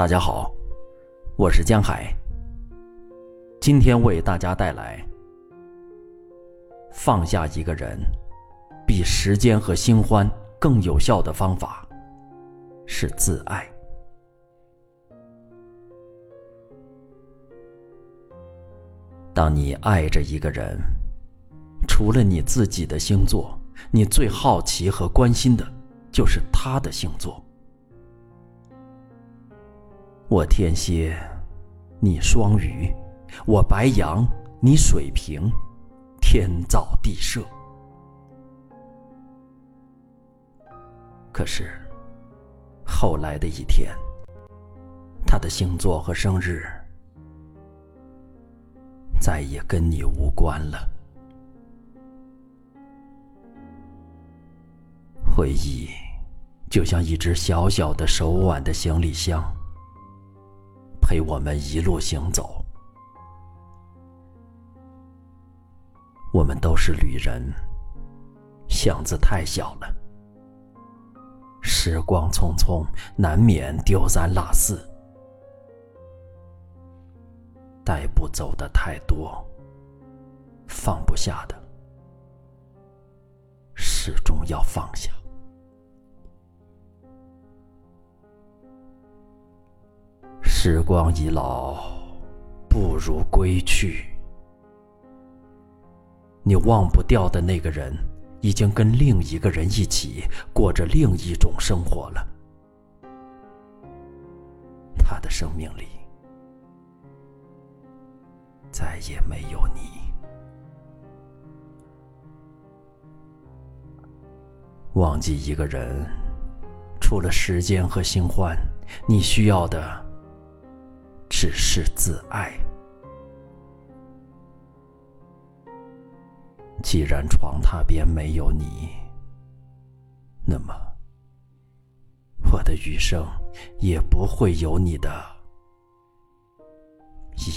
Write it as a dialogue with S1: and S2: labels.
S1: 大家好，我是江海。今天为大家带来：放下一个人，比时间和新欢更有效的方法是自爱。当你爱着一个人，除了你自己的星座，你最好奇和关心的就是他的星座。我天蝎，你双鱼，我白羊，你水瓶，天造地设。可是，后来的一天，他的星座和生日再也跟你无关了。回忆，就像一只小小的手挽的行李箱。陪我们一路行走，我们都是旅人。巷子太小了，时光匆匆，难免丢三落四，带不走的太多，放不下的，始终要放下。时光已老，不如归去。你忘不掉的那个人，已经跟另一个人一起过着另一种生活了。他的生命里再也没有你。忘记一个人，除了时间和新欢，你需要的。只是自爱。既然床榻边没有你，那么我的余生也不会有你的一